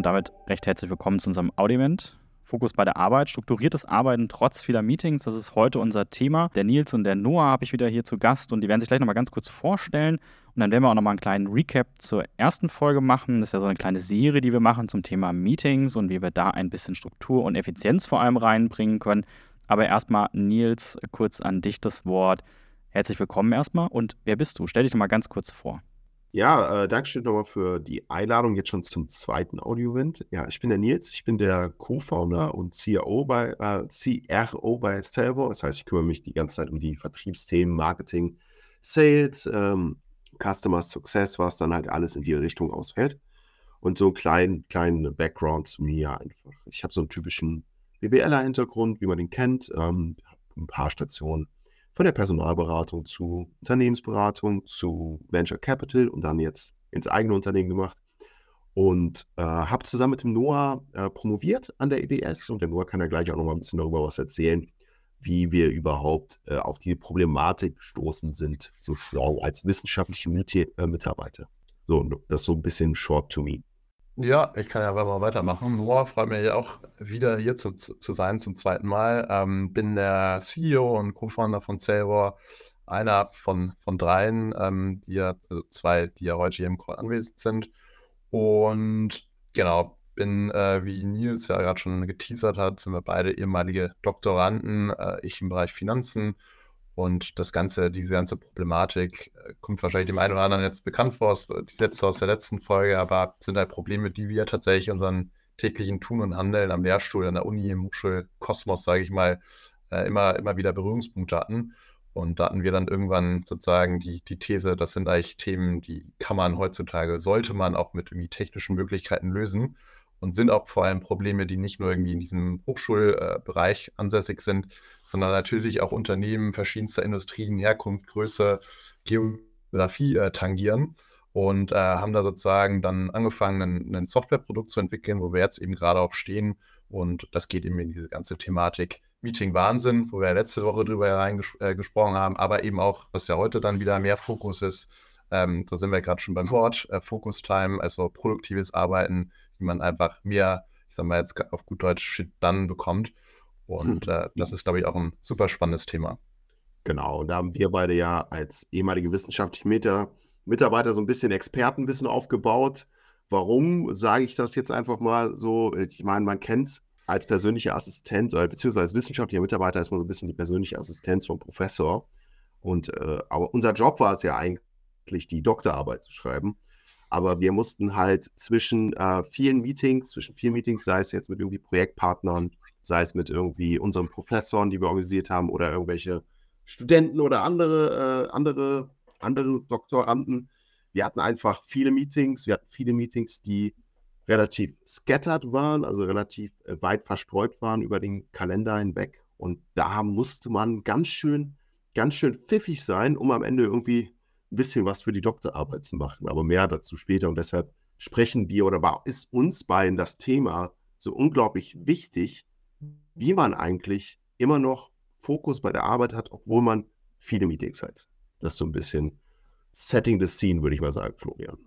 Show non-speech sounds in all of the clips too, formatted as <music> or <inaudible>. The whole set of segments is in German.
und damit recht herzlich willkommen zu unserem Audio-Event. Fokus bei der Arbeit, strukturiertes Arbeiten trotz vieler Meetings, das ist heute unser Thema. Der Nils und der Noah habe ich wieder hier zu Gast und die werden sich gleich nochmal ganz kurz vorstellen und dann werden wir auch nochmal einen kleinen Recap zur ersten Folge machen. Das ist ja so eine kleine Serie, die wir machen zum Thema Meetings und wie wir da ein bisschen Struktur und Effizienz vor allem reinbringen können. Aber erstmal, Nils, kurz an dich das Wort. Herzlich willkommen erstmal und wer bist du? Stell dich doch mal ganz kurz vor. Ja, äh, Dankeschön nochmal für die Einladung jetzt schon zum zweiten Audio-Event. Ja, ich bin der Nils, ich bin der Co-Founder und CRO bei, äh, CRO bei Salvo. Das heißt, ich kümmere mich die ganze Zeit um die Vertriebsthemen, Marketing, Sales, ähm, Customer Success, was dann halt alles in die Richtung ausfällt. Und so einen kleinen, kleinen Background zu mir einfach. Ich habe so einen typischen BWLer-Hintergrund, wie man den kennt, ähm, ein paar Stationen von der Personalberatung zu Unternehmensberatung zu Venture Capital und dann jetzt ins eigene Unternehmen gemacht. Und äh, habe zusammen mit dem Noah äh, promoviert an der EBS und der Noah kann ja gleich auch noch mal ein bisschen darüber was erzählen, wie wir überhaupt äh, auf die Problematik gestoßen sind, sozusagen als wissenschaftliche äh, Mitarbeiter. So, das ist so ein bisschen short to me. Ja, ich kann ja mal weitermachen. Noah, freut mich auch wieder hier zu, zu sein zum zweiten Mal. Ähm, bin der CEO und Co-Founder von Salvor, einer von, von dreien, ähm, die ja, also zwei, die ja heute hier im Call anwesend sind. Und genau, bin, äh, wie Nils ja gerade schon geteasert hat, sind wir beide ehemalige Doktoranden, äh, ich im Bereich Finanzen und das Ganze, diese ganze Problematik äh, kommt wahrscheinlich dem einen oder anderen jetzt bekannt vor, die Sätze aus der letzten Folge, aber sind halt Probleme, die wir tatsächlich unseren täglichen Tun und Handeln am Lehrstuhl, an der Uni, im Hochschulkosmos, sage ich mal, äh, immer, immer wieder Berührungspunkte hatten. Und da hatten wir dann irgendwann sozusagen die, die These, das sind eigentlich Themen, die kann man heutzutage, sollte man auch mit irgendwie technischen Möglichkeiten lösen und sind auch vor allem Probleme, die nicht nur irgendwie in diesem Hochschulbereich äh, ansässig sind, sondern natürlich auch Unternehmen verschiedenster Industrien, Herkunft, Größe, Geografie äh, tangieren und äh, haben da sozusagen dann angefangen, ein, Softwareprodukt zu entwickeln, wo wir jetzt eben gerade auch stehen und das geht eben in diese ganze Thematik Meeting Wahnsinn, wo wir letzte Woche drüber hereingesprochen äh, haben, aber eben auch, was ja heute dann wieder mehr Fokus ist, ähm, da sind wir gerade schon beim Wort, äh, Focus Time, also produktives Arbeiten, wie man einfach mehr, ich sag mal jetzt auf gut Deutsch, Shit dann bekommt. Und hm. äh, das ist, glaube ich, auch ein super spannendes Thema. Genau, und da haben wir beide ja als ehemalige wissenschaftliche Meter, Mitarbeiter so ein bisschen Expertenwissen aufgebaut. Warum sage ich das jetzt einfach mal so? Ich meine, man kennt es als persönlicher Assistent oder beziehungsweise als wissenschaftlicher Mitarbeiter ist man so ein bisschen die persönliche Assistenz vom Professor. Und äh, aber unser Job war es ja eigentlich, die Doktorarbeit zu schreiben. Aber wir mussten halt zwischen äh, vielen Meetings, zwischen vielen Meetings, sei es jetzt mit irgendwie Projektpartnern, sei es mit irgendwie unseren Professoren, die wir organisiert haben, oder irgendwelche Studenten oder andere, äh, andere, andere Doktoranden. Wir hatten einfach viele Meetings, wir hatten viele Meetings, die relativ scattered waren, also relativ äh, weit verstreut waren über den Kalender hinweg. Und da musste man ganz schön, ganz schön pfiffig sein, um am Ende irgendwie ein bisschen was für die Doktorarbeit zu machen, aber mehr dazu später. Und deshalb sprechen wir oder war, ist uns beiden das Thema so unglaublich wichtig, wie man eigentlich immer noch Fokus bei der Arbeit hat, obwohl man viele Meetings hat. Das ist so ein bisschen Setting the Scene, würde ich mal sagen, Florian.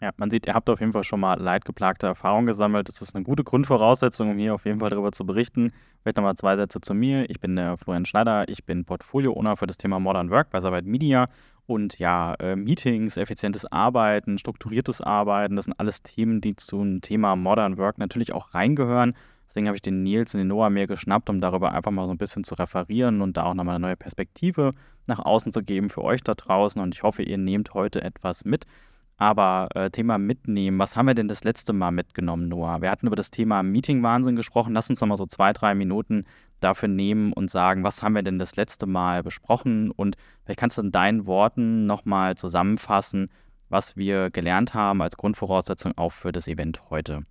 Ja, man sieht, ihr habt auf jeden Fall schon mal leidgeplagte Erfahrungen gesammelt. Das ist eine gute Grundvoraussetzung, um hier auf jeden Fall darüber zu berichten. Vielleicht nochmal zwei Sätze zu mir. Ich bin der Florian Schneider. Ich bin Portfolio-Owner für das Thema Modern Work bei Sabite Media und ja, äh, Meetings, effizientes Arbeiten, strukturiertes Arbeiten, das sind alles Themen, die zum Thema Modern Work natürlich auch reingehören. Deswegen habe ich den Nils und den Noah mir geschnappt, um darüber einfach mal so ein bisschen zu referieren und da auch nochmal eine neue Perspektive nach außen zu geben für euch da draußen. Und ich hoffe, ihr nehmt heute etwas mit. Aber äh, Thema mitnehmen, was haben wir denn das letzte Mal mitgenommen, Noah? Wir hatten über das Thema Meeting-Wahnsinn gesprochen. Lass uns nochmal so zwei, drei Minuten dafür nehmen und sagen, was haben wir denn das letzte Mal besprochen? Und vielleicht kannst du in deinen Worten nochmal zusammenfassen, was wir gelernt haben als Grundvoraussetzung auch für das Event heute.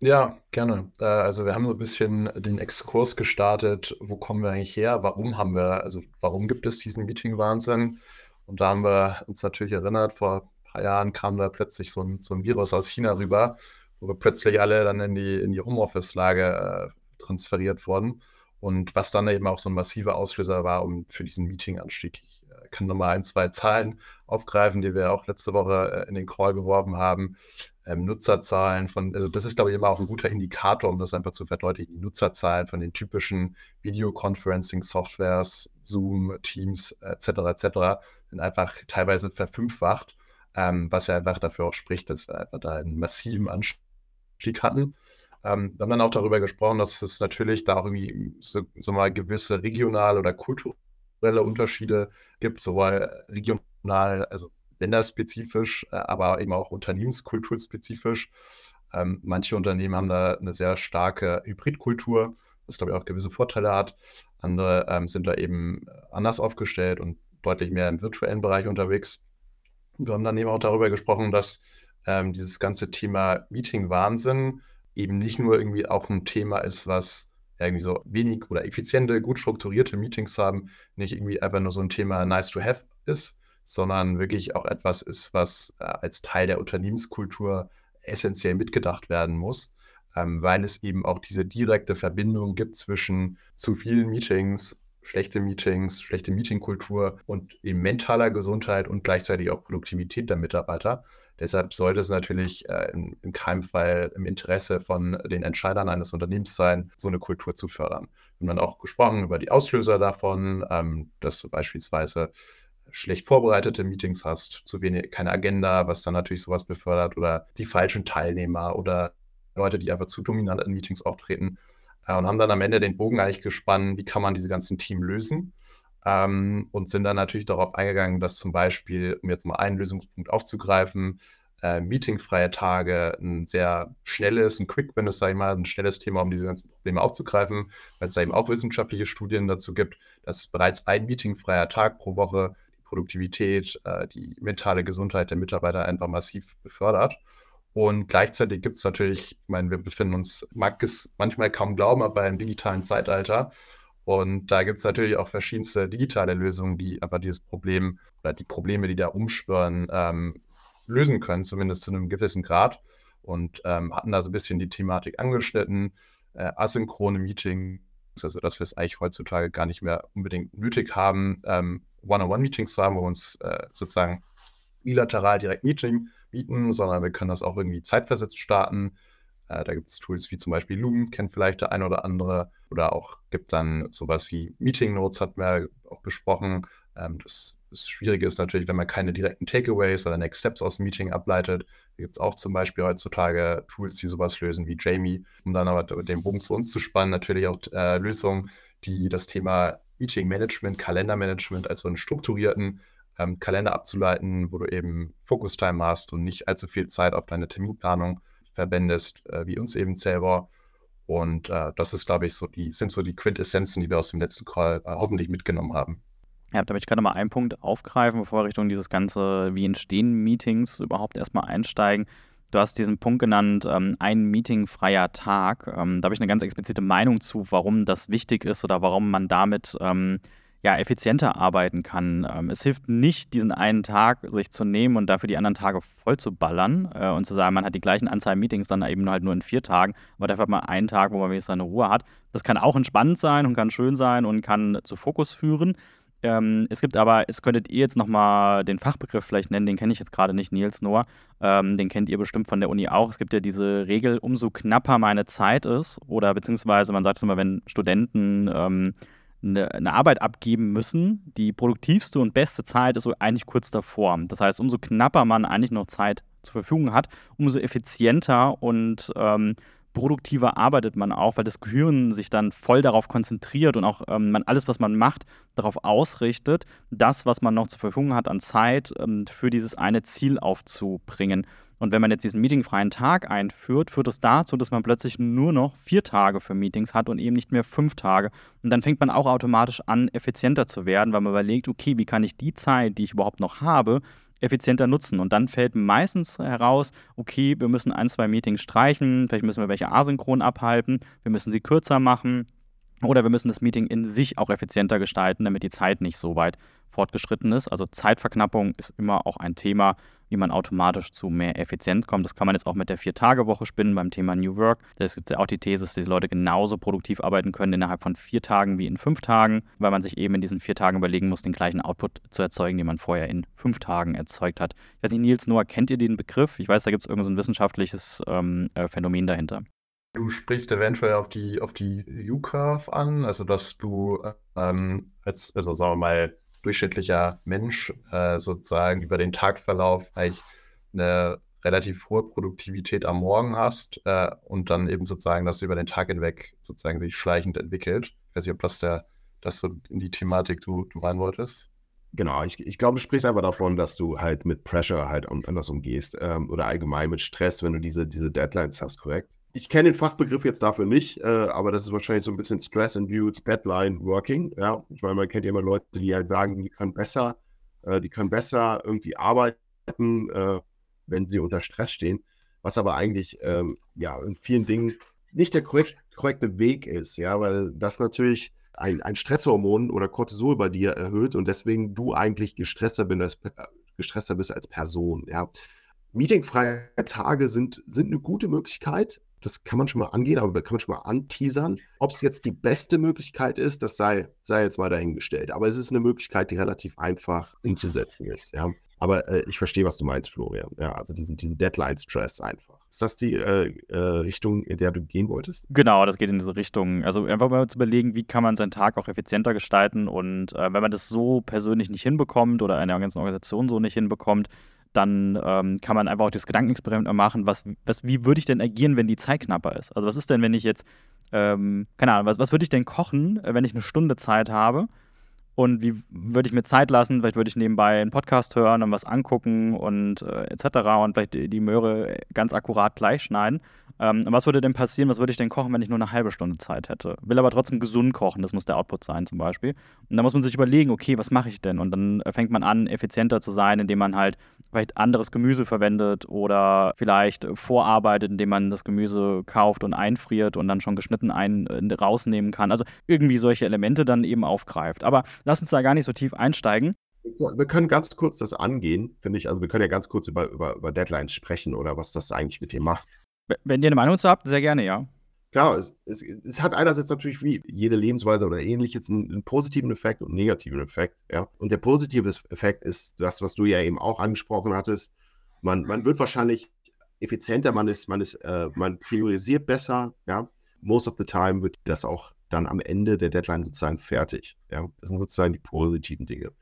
Ja, gerne. Äh, also wir haben so ein bisschen den Exkurs gestartet, wo kommen wir eigentlich her, warum haben wir, also warum gibt es diesen Meeting-Wahnsinn? Und da haben wir uns natürlich erinnert, vor paar Jahren kam da plötzlich so ein, so ein Virus aus China rüber, wo wir plötzlich alle dann in die, in die Homeoffice-Lage äh, transferiert wurden. Und was dann eben auch so ein massiver Auslöser war um, für diesen Meeting-Anstieg. Ich äh, kann nochmal ein, zwei Zahlen aufgreifen, die wir auch letzte Woche äh, in den Call geworfen haben. ähm, Nutzerzahlen von, also das ist, glaube ich, immer auch ein guter Indikator, um das einfach zu verdeutlichen. Die Nutzerzahlen von den typischen Videoconferencing-Softwares, Zoom, Teams etc. etc. sind einfach teilweise verfünffacht, ähm, was ja einfach dafür auch spricht, dass wir da einen massiven Anstieg hatten. Ähm, wir haben dann auch darüber gesprochen, dass es natürlich da auch irgendwie so, so mal gewisse regionale oder kulturelle Unterschiede gibt, sowohl regional, also länderspezifisch, äh, aber eben auch unternehmenskulturspezifisch. Ähm, manche Unternehmen haben da eine sehr starke Hybridkultur, was glaube ich auch gewisse Vorteile hat. Andere ähm, sind da eben anders aufgestellt und deutlich mehr im virtuellen Bereich unterwegs. Wir haben dann eben auch darüber gesprochen, dass ähm, dieses ganze Thema Meeting-Wahnsinn eben nicht nur irgendwie auch ein Thema ist, was irgendwie so wenig oder effiziente, gut strukturierte Meetings haben, nicht irgendwie einfach nur so ein Thema nice to have ist, sondern wirklich auch etwas ist, was äh, als Teil der Unternehmenskultur essentiell mitgedacht werden muss, ähm, weil es eben auch diese direkte Verbindung gibt zwischen zu vielen Meetings, schlechte Meetings, schlechte Meetingkultur und eben mentaler Gesundheit und gleichzeitig auch Produktivität der Mitarbeiter. Deshalb sollte es natürlich äh, in, in, keinem Fall im Interesse von den Entscheidern eines Unternehmens sein, so eine Kultur zu fördern. Wir haben dann auch gesprochen über die Auslöser davon, ähm, dass du beispielsweise schlecht vorbereitete Meetings hast, zu wenig, keine Agenda, was dann natürlich sowas befördert, oder die falschen Teilnehmer oder Leute, die einfach zu dominant in Meetings auftreten. Und haben dann am Ende den Bogen eigentlich gespannt, wie kann man diese ganzen Team lösen. Ähm, und sind dann natürlich darauf eingegangen, dass zum Beispiel, um jetzt mal einen Lösungspunkt aufzugreifen, äh, meetingfreie Tage ein sehr schnelles, ein Quick Win ist, sage ich mal, ein schnelles Thema, um diese ganzen Probleme aufzugreifen, weil es da eben auch wissenschaftliche Studien dazu gibt, dass bereits ein meetingfreier Tag pro Woche Produktivität, äh, die mentale Gesundheit der Mitarbeiter einfach massiv befördert. Und gleichzeitig gibt es natürlich, ich meine, wir befinden uns, mag es manchmal kaum glauben, aber im digitalen Zeitalter. Und da gibt es natürlich auch verschiedenste digitale Lösungen, die aber dieses Problem oder die Probleme, die da umschwören, ähm, lösen können, zumindest zu einem gewissen Grad. Und ähm, hatten da so ein bisschen die Thematik angeschnitten, äh, asynchrone Meetings, also dass wir es eigentlich heutzutage gar nicht mehr unbedingt nötig haben, ähm, One-on-One-Meetings zu haben, wo wir uns äh, sozusagen bilateral direkt Meeting bieten, sondern wir können das auch irgendwie zeitversetzt starten. Äh, da gibt es Tools wie zum Beispiel Loom, kennt vielleicht der ein oder andere. Oder auch gibt dann sowas wie Meeting Notes, hatten wir auch besprochen. Ähm, das, das Schwierige ist natürlich, wenn man keine direkten Takeaways oder Next Steps aus dem Meeting ableitet. Da gibt es auch zum Beispiel heutzutage Tools, die sowas lösen wie Jamie, um dann aber den Bogen zu uns zu spannen. Natürlich auch äh, Lösungen, die das Thema Meeting-Management, Kalendermanagement als so einen strukturierten ähm, Kalender abzuleiten, wo du eben Focus-Time hast und nicht allzu viel Zeit auf deine Terminplanung verwendest, äh, wie uns eben selber. Und äh, das ist, glaube ich, so die, sind so die Quintessenzen, die wir aus dem letzten Call äh, hoffentlich mitgenommen haben. Ja, da möchte ich gerade mal einen Punkt aufgreifen, bevor wir Richtung dieses ganze, wie entstehen Meetings überhaupt erstmal einsteigen. Du hast diesen Punkt genannt, ähm, ein meetingfreier Tag. Ähm, da habe ich eine ganz explizite Meinung zu, warum das wichtig ist oder warum man damit ähm, ja, effizienter arbeiten kann. Ähm, es hilft nicht, diesen einen Tag sich zu nehmen und dafür die anderen Tage voll zu ballern äh, und zu sagen, man hat die gleichen Anzahl Meetings dann eben halt nur in vier Tagen, aber dafür hat man einen Tag, wo man wenigstens seine Ruhe hat. Das kann auch entspannend sein und kann schön sein und kann zu Fokus führen. Ähm, es gibt aber, es könntet ihr jetzt nochmal den Fachbegriff vielleicht nennen, den kenne ich jetzt gerade nicht, Nils Noah. Ähm, den kennt ihr bestimmt von der Uni auch. Es gibt ja diese Regel, umso knapper meine Zeit ist, oder beziehungsweise man sagt es immer, wenn Studenten ähm, eine, eine, Arbeit abgeben müssen, die produktivste und beste Zeit ist so eigentlich kurz davor. Das heißt, umso knapper man eigentlich noch Zeit zur Verfügung hat, umso effizienter und ähm, produktiver arbeitet man auch, weil das Gehirn sich dann voll darauf konzentriert und auch ähm, man alles, was man macht, darauf ausrichtet, das, was man noch zur Verfügung hat an Zeit, ähm, für dieses eine Ziel aufzubringen. Und wenn man jetzt diesen meetingfreien Tag einführt, führt das dazu, dass man plötzlich nur noch vier Tage für Meetings hat und eben nicht mehr fünf Tage. Und dann fängt man auch automatisch an, effizienter zu werden, weil man überlegt, okay, wie kann ich die Zeit, die ich überhaupt noch habe, effizienter nutzen. Und dann fällt meistens heraus, okay, wir müssen ein, zwei Meetings streichen, vielleicht müssen wir welche asynchron abhalten, wir müssen sie kürzer machen. Oder wir müssen das Meeting in sich auch effizienter gestalten, damit die Zeit nicht so weit fortgeschritten ist. Also Zeitverknappung ist immer auch ein Thema, wie man automatisch zu mehr Effizienz kommt. Das kann man jetzt auch mit der Vier-Tage-Woche spinnen beim Thema New Work. Es gibt ja auch die These, dass die Leute genauso produktiv arbeiten können innerhalb von vier Tagen wie in fünf Tagen, weil man sich eben in diesen vier Tagen überlegen muss, den gleichen Output zu erzeugen, den man vorher in fünf Tagen erzeugt hat. Ich weiß nicht, Nils, Noah, kennt ihr den Begriff? Ich weiß, da gibt es irgendein so wissenschaftliches ähm, äh, Phänomen dahinter. Du sprichst eventuell auf die, auf die U-Curve an, also dass du ähm, als, also sagen wir mal, durchschnittlicher Mensch äh, sozusagen über den Tagverlauf eigentlich eine relativ hohe Produktivität am Morgen hast äh, und dann eben sozusagen das über den Tag hinweg sozusagen sich schleichend entwickelt. Ich weiß nicht, ob das der, das so in die Thematik du, du rein wolltest. Genau, ich, ich glaube, du sprichst einfach davon, dass du halt mit Pressure halt anders umgehst ähm, oder allgemein mit Stress, wenn du diese, diese Deadlines hast, korrekt? Ich kenne den Fachbegriff jetzt dafür nicht, äh, aber das ist wahrscheinlich so ein bisschen Stress-Induced Deadline Working. Ja, ich meine, man kennt ja immer Leute, die halt sagen, die können besser, äh, die können besser irgendwie arbeiten, äh, wenn sie unter Stress stehen, was aber eigentlich ähm, ja in vielen Dingen nicht der korrekt, korrekte Weg ist, ja, weil das natürlich ein, ein Stresshormon oder Cortisol bei dir erhöht und deswegen du eigentlich gestresster, bin als, gestresster bist als Person, ja. Meetingfreie Tage sind, sind eine gute Möglichkeit. Das kann man schon mal angehen, aber kann man schon mal anteasern. Ob es jetzt die beste Möglichkeit ist, das sei, sei jetzt mal dahingestellt. Aber es ist eine Möglichkeit, die relativ einfach umzusetzen ist. Ja. Aber äh, ich verstehe, was du meinst, Florian. Ja, also diesen, diesen Deadline-Stress einfach. Ist das die äh, äh, Richtung, in der du gehen wolltest? Genau, das geht in diese Richtung. Also einfach mal zu überlegen, wie kann man seinen Tag auch effizienter gestalten. Und äh, wenn man das so persönlich nicht hinbekommt oder eine ganze Organisation so nicht hinbekommt, dann ähm, kann man einfach auch das Gedankenexperiment machen, was, was, wie würde ich denn agieren, wenn die Zeit knapper ist? Also was ist denn, wenn ich jetzt, ähm, keine Ahnung, was, was würde ich denn kochen, äh, wenn ich eine Stunde Zeit habe? Und wie würde ich mir Zeit lassen? Vielleicht würde ich nebenbei einen Podcast hören und was angucken und äh, etc. und vielleicht die, Möhre ganz akkurat gleich schneiden. Ähm, was würde denn passieren? Was würde ich denn kochen, wenn ich nur eine halbe Stunde Zeit hätte? Will aber trotzdem gesund kochen, das muss der Output sein zum Beispiel. Und da muss man sich überlegen, okay, was mache ich denn? Und dann fängt man an, effizienter zu sein, indem man halt vielleicht anderes Gemüse verwendet oder vielleicht vorarbeitet, indem man das Gemüse kauft und einfriert und dann schon geschnitten ein, äh, rausnehmen kann. Also irgendwie solche Elemente dann eben aufgreift. Aber lass uns da gar nicht so tief einsteigen. Wir können ganz kurz das angehen, finde ich. Also wir können ja ganz kurz über, über, über Deadlines sprechen oder was das eigentlich mit dir macht. Wenn ihr eine Meinung zu habt, sehr gerne, ja. Klar, es, es, es, hat einerseits natürlich wie jede Lebensweise oder ähnliches einen, einen, positiven Effekt und einen negativen Effekt. Ja? Und der positive Effekt ist das, was du ja eben auch angesprochen hattest. Man, man wird wahrscheinlich effizienter, man ist, man ist, äh, man priorisiert besser, ja. Most of the time wird das auch dann am Ende der Deadline sozusagen fertig. Ja? Das sind sozusagen die positiven Dinge.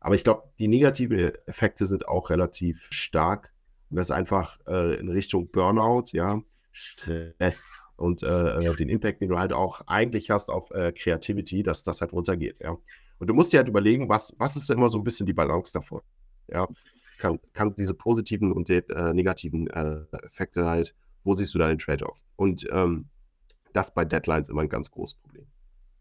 Aber ich glaube, die negativen Effekte sind auch relativ stark das ist einfach äh, in Richtung Burnout, ja, Stress und äh, äh, den Impact, den du halt auch eigentlich hast auf äh, Creativity, dass das halt runtergeht, ja. Und du musst dir halt überlegen, was, was ist denn immer so ein bisschen die Balance davon, ja. Kann, kann diese positiven und die, äh, negativen äh, Effekte halt, wo siehst du da den Trade-off? Und ähm, das bei Deadlines immer ein ganz großes Problem.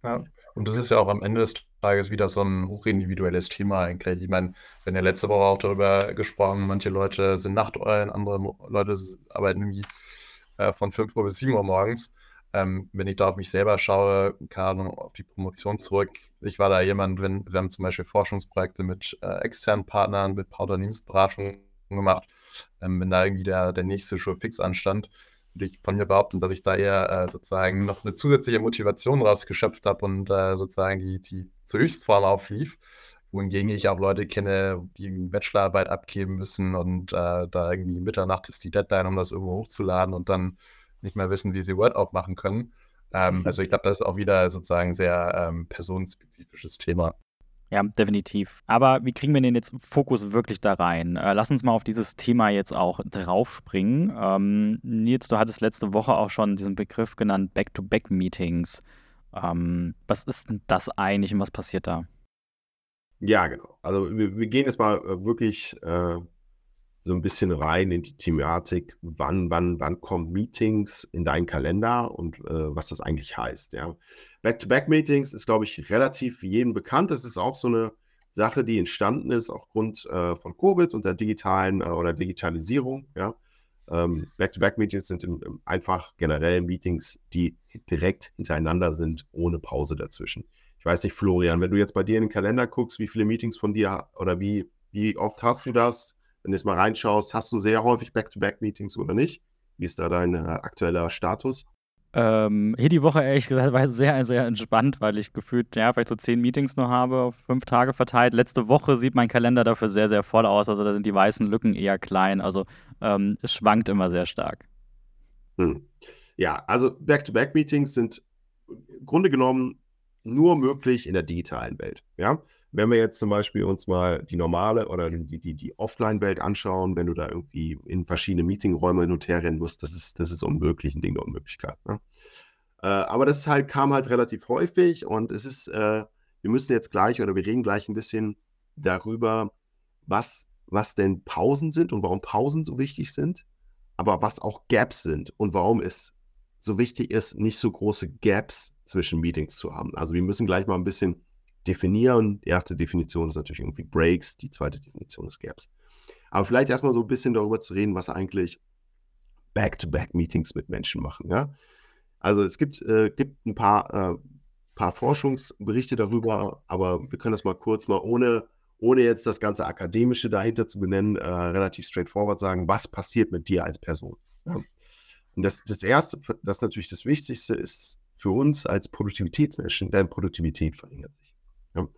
Ja. Und das ist ja auch am Ende des Tages wieder so ein hochindividuelles Thema eigentlich. Ich meine, wir haben ja letzte Woche auch darüber gesprochen, manche Leute sind Nachteulen, andere Leute arbeiten irgendwie äh, von 5 Uhr bis 7 Uhr morgens. Ähm, wenn ich da auf mich selber schaue, keine Ahnung, auf die Promotion zurück. Ich war da jemand, wenn wir haben zum Beispiel Forschungsprojekte mit äh, externen Partnern, mit Unternehmensberatung gemacht. Ähm, wenn da irgendwie der, der nächste Show fix anstand, würde ich von mir behaupten, dass ich da eher äh, sozusagen noch eine zusätzliche Motivation rausgeschöpft habe und äh, sozusagen die, die zur Höchstform auflief. Wohingegen ich auch Leute kenne, die irgendwie Bachelorarbeit abgeben müssen und äh, da irgendwie Mitternacht ist die Deadline, um das irgendwo hochzuladen und dann nicht mehr wissen, wie sie Word aufmachen können. Ähm, mhm. <laughs> Also ich glaube, das ist auch wieder sozusagen sehr ähm, personenspezifisches Thema. Ja, definitiv. Aber wie kriegen wir denn jetzt Fokus wirklich da rein? Äh, lass uns mal auf dieses Thema jetzt auch draufspringen. Ähm, Nils, du hattest letzte Woche auch schon diesen Begriff genannt, Back-to-Back-Meetings. Ähm, was ist denn das eigentlich und was passiert da? Ja, genau. Also wir, wir gehen jetzt mal äh, wirklich äh, so ein bisschen rein in die Thematik, wann, wann, wann kommen Meetings in deinen Kalender und äh, was das eigentlich heißt. Ja. Back-to-Back-Meetings ist, glaube ich, relativ jedem bekannt. Das ist auch so eine Sache, die entstanden ist aufgrund äh, von Covid und der digitalen äh, oder Digitalisierung. Ja. Ähm, Back-to-Back-Meetings sind im, im einfach generell Meetings, die direkt hintereinander sind, ohne Pause dazwischen. Ich weiß nicht, Florian, wenn du jetzt bei dir in den Kalender guckst, wie viele Meetings von dir oder wie, wie oft hast du das? Wenn du jetzt mal reinschaust, hast du sehr häufig Back-to-Back-Meetings oder nicht? Wie ist da dein äh, aktueller Status? Ähm, hier die Woche, ehrlich gesagt, war sehr, sehr entspannt, weil ich gefühlt, ja, vielleicht so zehn Meetings nur habe, auf fünf Tage verteilt. Letzte Woche sieht mein Kalender dafür sehr, sehr voll aus. Also da sind die weißen Lücken eher klein. Also ähm, es schwankt immer sehr stark. Hm. Ja, also Back-to-Back-Meetings sind im Grunde genommen nur möglich in der digitalen Welt. Ja, wenn wir jetzt zum Beispiel uns mal die normale oder die, die, die Offline-Welt anschauen, wenn du da irgendwie in verschiedene Meetingräume hin und her rennen musst, das ist, das ist unmöglich, ein Ding der Unmöglichkeit. Ne? Äh, aber das halt, kam halt relativ häufig und es ist, äh, wir müssen jetzt gleich oder wir reden gleich ein bisschen darüber, was, was denn Pausen sind und warum Pausen so wichtig sind, aber was auch Gaps sind und warum es so wichtig ist, nicht so große Gaps zwischen Meetings zu haben. Also wir müssen gleich mal ein bisschen definieren. Die erste Definition ist natürlich irgendwie Breaks, die zweite Definition ist Gaps. Aber vielleicht erstmal so ein bisschen darüber zu reden, was eigentlich Back-to-Back-Meetings mit Menschen machen. Ja? Also es gibt, äh, gibt ein paar, äh, paar Forschungsberichte darüber, aber wir können das mal kurz mal ohne, ohne jetzt das ganze Akademische dahinter zu benennen, äh, relativ straightforward sagen, was passiert mit dir als Person. Ja? Und das, das Erste, das natürlich das Wichtigste ist für uns als Produktivitätsmenschen, deine Produktivität verringert sich. Ja.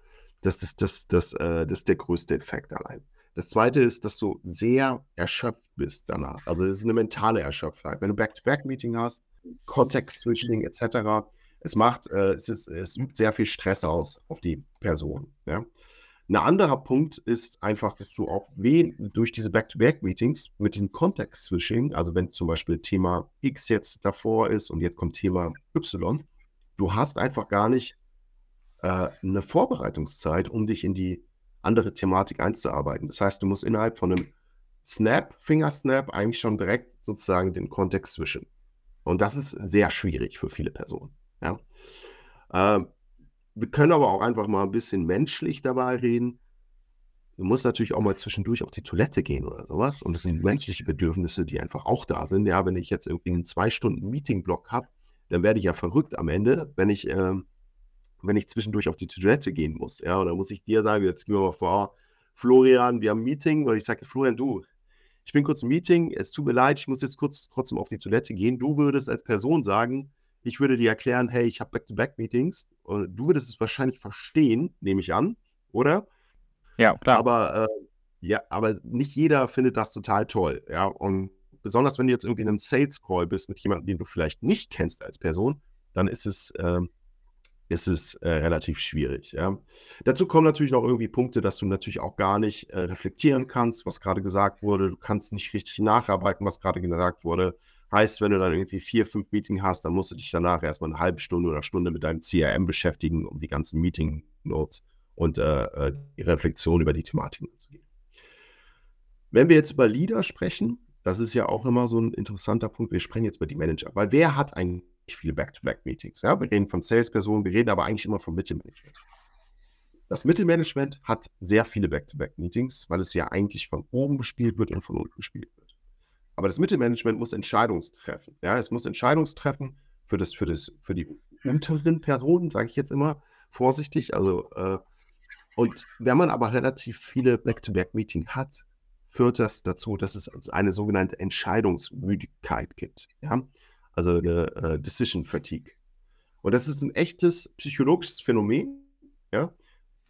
Das, ist, das, das, äh, das ist der größte Effekt allein. Das zweite ist, dass du sehr erschöpft bist danach. Also es ist eine mentale Erschöpftheit. Wenn du Back-to-Back-Meeting hast, Context-Switching etc., es macht, äh, es, ist, es übt sehr viel Stress aus auf die Person. Ja? Ein anderer Punkt ist einfach, dass du auch durch diese Back-to-Back-Meetings mit diesem Context-Switching, also wenn zum Beispiel Thema X jetzt davor ist und jetzt kommt Thema Y, du hast einfach gar nicht äh, eine Vorbereitungszeit, um dich in die andere Thematik einzuarbeiten. Das heißt, du musst innerhalb von einem Snap, Fingersnap, eigentlich schon direkt sozusagen den Kontext zwischen. Und das ist sehr schwierig für viele Personen. Ja? Äh, wir können aber auch einfach mal ein bisschen menschlich dabei reden. Du musst natürlich auch mal zwischendurch auf die Toilette gehen oder sowas. Und das sind menschliche Bedürfnisse, die einfach auch da sind. Ja, wenn ich jetzt irgendwie einen zwei Stunden Meeting-Block habe, dann werde ich ja verrückt am Ende, wenn ich ähm, wenn ich zwischendurch auf die Toilette gehen muss. Ja, und dann muss ich dir sagen, jetzt gehen wir mal vor, Florian, wir haben ein Meeting und ich sage, Florian, du, ich bin kurz im Meeting, es tut mir leid, ich muss jetzt kurz trotzdem auf die Toilette gehen. Du würdest als Person sagen, ich würde dir erklären, hey, ich habe Back-to-Back-Meetings und du würdest es wahrscheinlich verstehen, nehme ich an, oder? Ja, klar. Aber, äh, ja, aber nicht jeder findet das total toll, ja, und besonders wenn du jetzt irgendwie in einem Sales-Call bist mit jemandem, den du vielleicht nicht kennst als Person, dann ist es, äh, ist es äh, relativ schwierig. Ja. Dazu kommen natürlich noch irgendwie Punkte, dass du natürlich auch gar nicht äh, reflektieren kannst, was gerade gesagt wurde. Du kannst nicht richtig nacharbeiten, was gerade gesagt wurde. Heißt, wenn du dann irgendwie vier, fünf Meetings hast, dann musst du dich danach erstmal eine halbe Stunde oder Stunde mit deinem CRM beschäftigen, um die ganzen Meeting-Notes und äh, äh, die Reflexion über die Thematiken anzugehen. Wenn wir jetzt über Leader sprechen, das ist ja auch immer so ein interessanter Punkt. Wir sprechen jetzt über die Manager, weil wer hat eigentlich viele Back-to-Back-Meetings. Ja? Wir reden von Salespersonen, wir reden aber eigentlich immer vom Mittelmanagement. Das Mittelmanagement hat sehr viele Back-to-Back-Meetings, weil es ja eigentlich von oben gespielt wird und von unten gespielt wird. Aber das Mittelmanagement muss Entscheidungen treffen. Ja? Es muss Entscheidungen treffen für, das, für, das, für die unteren Personen, sage ich jetzt immer vorsichtig. Also, äh, und wenn man aber relativ viele Back-to-Back-Meetings hat, führt das dazu, dass es eine sogenannte Entscheidungsmüdigkeit gibt. Ja? also eine äh, Decision Fatigue. Und das ist ein echtes psychologisches Phänomen, ja,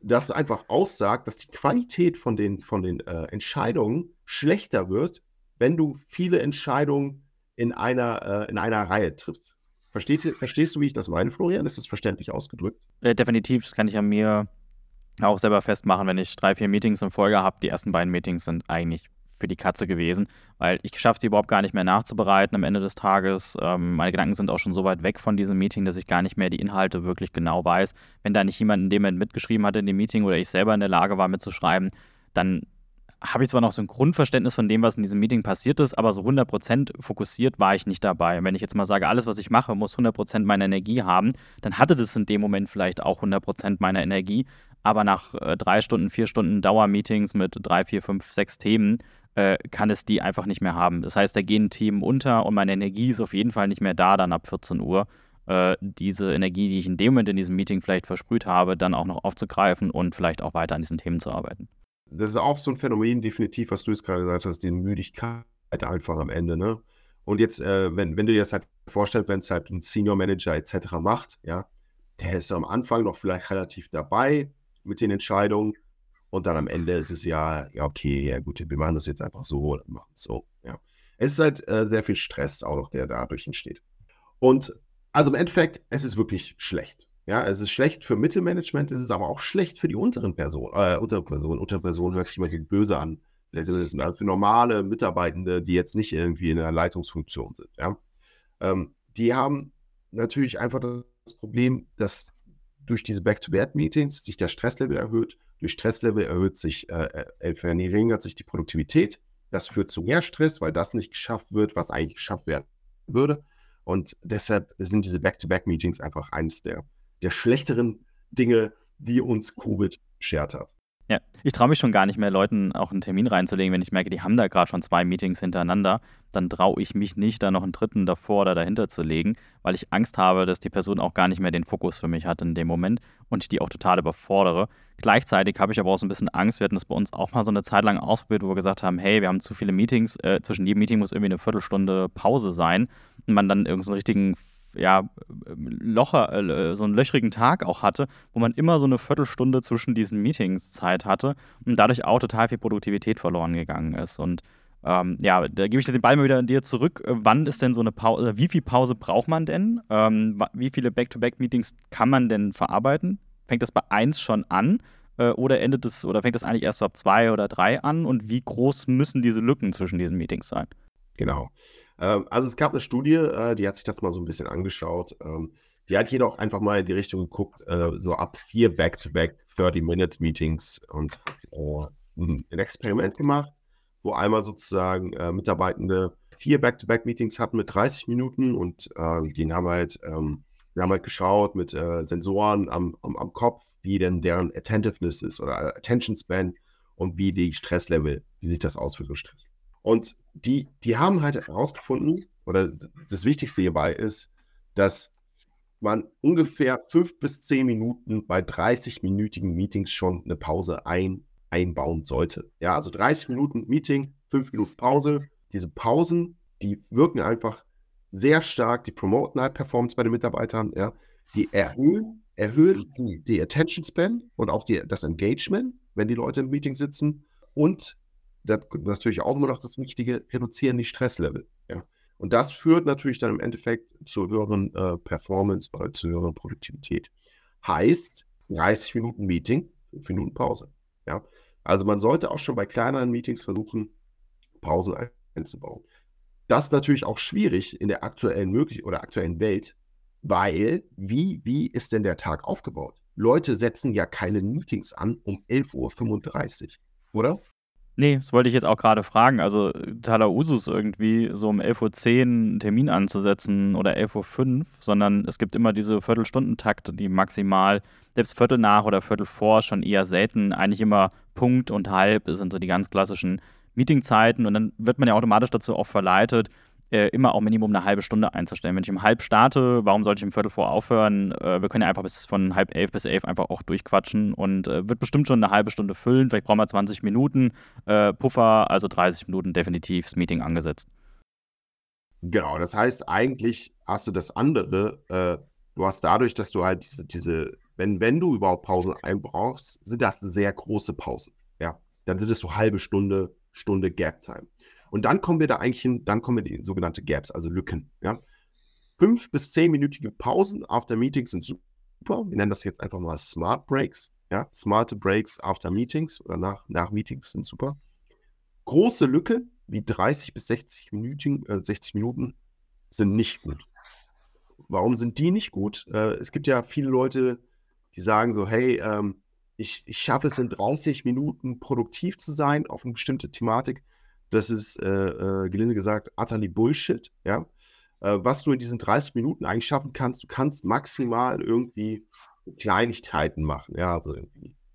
das einfach aussagt, dass die Qualität von den, von den äh, Entscheidungen schlechter wird, wenn du viele Entscheidungen in einer, äh, in einer Reihe triffst. Versteht, verstehst du, wie ich das meine, Florian? Ist das verständlich ausgedrückt? Äh, definitiv, das kann ich an mir auch selber festmachen, wenn ich drei, vier Meetings in Folge habe. Die ersten beiden Meetings sind eigentlich für die Katze gewesen, weil ich schaffe sie überhaupt gar nicht mehr nachzubereiten am Ende des Tages. Ähm, meine Gedanken sind auch schon so weit weg von diesem Meeting, dass ich gar nicht mehr die Inhalte wirklich genau weiß. Wenn da nicht jemand in dem Moment mitgeschrieben hat in dem Meeting oder ich selber in der Lage war mitzuschreiben, dann habe ich zwar noch so ein Grundverständnis von dem, was in diesem Meeting passiert ist, aber so 100% fokussiert war ich nicht dabei. Wenn ich jetzt mal sage, alles, was ich mache, muss 100% meiner Energie haben, dann hatte das in dem Moment vielleicht auch 100% meiner Energie. Aber nach äh, drei Stunden, vier Stunden Dauermeetings mit drei, vier, fünf, sechs Themen äh, kann es die einfach nicht mehr haben. Das heißt, da gehen Themen unter und meine Energie ist auf jeden Fall nicht mehr da dann ab 14 Uhr. Äh, diese Energie, die ich in dem Moment in diesem Meeting vielleicht versprüht habe, dann auch noch aufzugreifen und vielleicht auch weiter an diesen Themen zu arbeiten. Das ist auch so ein Phänomen, definitiv, was du jetzt gerade gesagt hast, die Müdigkeit einfach am Ende, ne? Und jetzt, äh, wenn, wenn du dir das halt vorstellst, wenn es halt ein Senior Manager etc. macht, ja, der ist am Anfang noch vielleicht relativ dabei mit den Entscheidungen und dann am Ende ist es ja, ja, okay, ja gut, wir machen das jetzt einfach so oder machen es so, ja. Es ist halt äh, sehr viel Stress auch noch, der dadurch entsteht. Und also im Endeffekt, es ist wirklich schlecht. Ja, es ist schlecht für Mittelmanagement, es ist aber auch schlecht für die unteren Personen. Äh, Unterpersonen, Unterpersonen hört sich immer so böse an. Also für normale Mitarbeitende, die jetzt nicht irgendwie in einer Leitungsfunktion sind. Ja. Ähm, die haben natürlich einfach das Problem, dass durch diese Back-to-Back-Meetings sich der Stresslevel erhöht. Durch Stresslevel erhöht sich, äh, äh verringert sich die Produktivität. Das führt zu mehr Stress, weil das nicht geschafft wird, was eigentlich geschafft werden würde. Und deshalb sind diese Back-to-Back-Meetings einfach eines der, der schlechteren Dinge, die uns Covid beschert hat. Ja, ich traue mich schon gar nicht mehr, Leuten auch einen Termin reinzulegen, wenn ich merke, die haben da gerade schon zwei Meetings hintereinander. Dann traue ich mich nicht, da noch einen dritten davor oder dahinter zu legen, weil ich Angst habe, dass die Person auch gar nicht mehr den Fokus für mich hat in dem Moment und ich die auch total überfordere. Gleichzeitig habe ich aber auch so ein bisschen Angst. Wir hatten das bei uns auch mal so eine Zeit lang ausprobiert, wo wir gesagt haben: Hey, wir haben zu viele Meetings. Äh, zwischen jedem Meeting muss irgendwie eine Viertelstunde Pause sein. Und man dann irgendeinen richtigen ja, Locher, äh, so einen löchrigen Tag auch hatte, wo man immer so eine Viertelstunde zwischen diesen Meetings Zeit hatte und dadurch auch total viel Produktivität verloren gegangen ist. Und ähm, ja, da gebe ich den Ball mal wieder an dir zurück. Äh, wann ist denn so eine Pause, wie viel Pause braucht man denn? Ähm, wie viele Back-to-Back-Meetings kann man denn verarbeiten? Fängt das bei eins schon an? Äh, oder endet es, oder fängt das eigentlich erst ab zwei oder drei an? Und wie groß müssen diese Lücken zwischen diesen Meetings sein? Genau. Ähm, also es gab eine Studie, äh, die hat sich das mal so ein bisschen angeschaut. Ähm, die hat jedoch einfach mal in die Richtung geguckt, äh, so ab vier Back-to-Back 30-Minute-Meetings und hat äh, ein Experiment gemacht, wo einmal sozusagen Mitarbeitende vier Back-to-Back-Meetings hatten mit 30 Minuten und die haben halt, ähm, wir haben halt geschaut mit Sensoren am, am, am, Kopf, wie denn deren Attentiveness ist oder Attention Span und wie die Stresslevel, wie sich das auswirkt auf Stress. Und die, die haben halt herausgefunden, oder das Wichtigste hierbei ist, dass man ungefähr fünf bis zehn Minuten bei 30-minütigen Meetings schon eine Pause ein, einbauen sollte. Ja, also 30 Minuten Meeting, fünf Minuten Pause. Diese Pausen, die wirken einfach sehr stark, die promoten halt Performance bei den Mitarbeitern, ja. Die erhöhen, erhöhen die, Attention Span und auch die, das Engagement, wenn die Leute im Meeting sitzen und das natürlich auch immer noch das Wichtige, reduzieren die Stresslevel. Ja. Und das führt natürlich dann im Endeffekt zu höheren äh, Performance oder zu höheren Produktivität. Heißt 30 Minuten Meeting, 5 Minuten Pause. Ja. Also man sollte auch schon bei kleineren Meetings versuchen, Pausen einzubauen. Das ist natürlich auch schwierig in der aktuellen möglich oder aktuellen Welt, weil wie, wie ist denn der Tag aufgebaut? Leute setzen ja keine Meetings an um 11.35 Uhr, oder? Nee, das wollte ich jetzt auch gerade fragen. Also totaler Usus irgendwie, so um 11.10 Uhr einen Termin anzusetzen oder 11.05 Uhr, sondern es gibt immer diese Viertelstundentakt, die maximal, selbst Viertel nach oder Viertel vor, schon eher selten, eigentlich immer Punkt und halb, sind so die ganz klassischen Meetingzeiten und dann wird man ja automatisch dazu auch verleitet, äh, immer auch Minimum eine halbe Stunde einzustellen. Wenn ich um halb starte, warum sollte ich im Viertel vor aufhören? Äh, wir können ja einfach bis von halb elf bis elf einfach auch durchquatschen und äh, wird bestimmt schon eine halbe Stunde füllen. Vielleicht brauchen wir 20 Minuten äh, Puffer, also 30 Minuten definitiv das Meeting angesetzt. Genau, das heißt, eigentlich hast du das andere, äh, du hast dadurch, dass du halt diese, diese, wenn, wenn du überhaupt Pausen einbrauchst, sind das sehr große Pausen. Ja, dann sind es so halbe Stunde, Stunde Gap Time. Und dann kommen wir da eigentlich hin, dann kommen wir in die sogenannte Gaps, also Lücken. Ja? Fünf bis zehnminütige Pausen after Meetings sind super. Wir nennen das jetzt einfach mal Smart Breaks. Ja? Smarte Breaks after Meetings oder nach, nach Meetings sind super. Große Lücke, wie 30 bis 60 Minuten, äh, 60 Minuten, sind nicht gut. Warum sind die nicht gut? Äh, es gibt ja viele Leute, die sagen so, hey, ähm, ich, ich schaffe es in 30 Minuten produktiv zu sein auf eine bestimmte Thematik. Das ist, äh, äh, gelinde gesagt, utterly Bullshit. Ja? Äh, was du in diesen 30 Minuten eigentlich schaffen kannst, du kannst maximal irgendwie Kleinigkeiten machen. Ja, also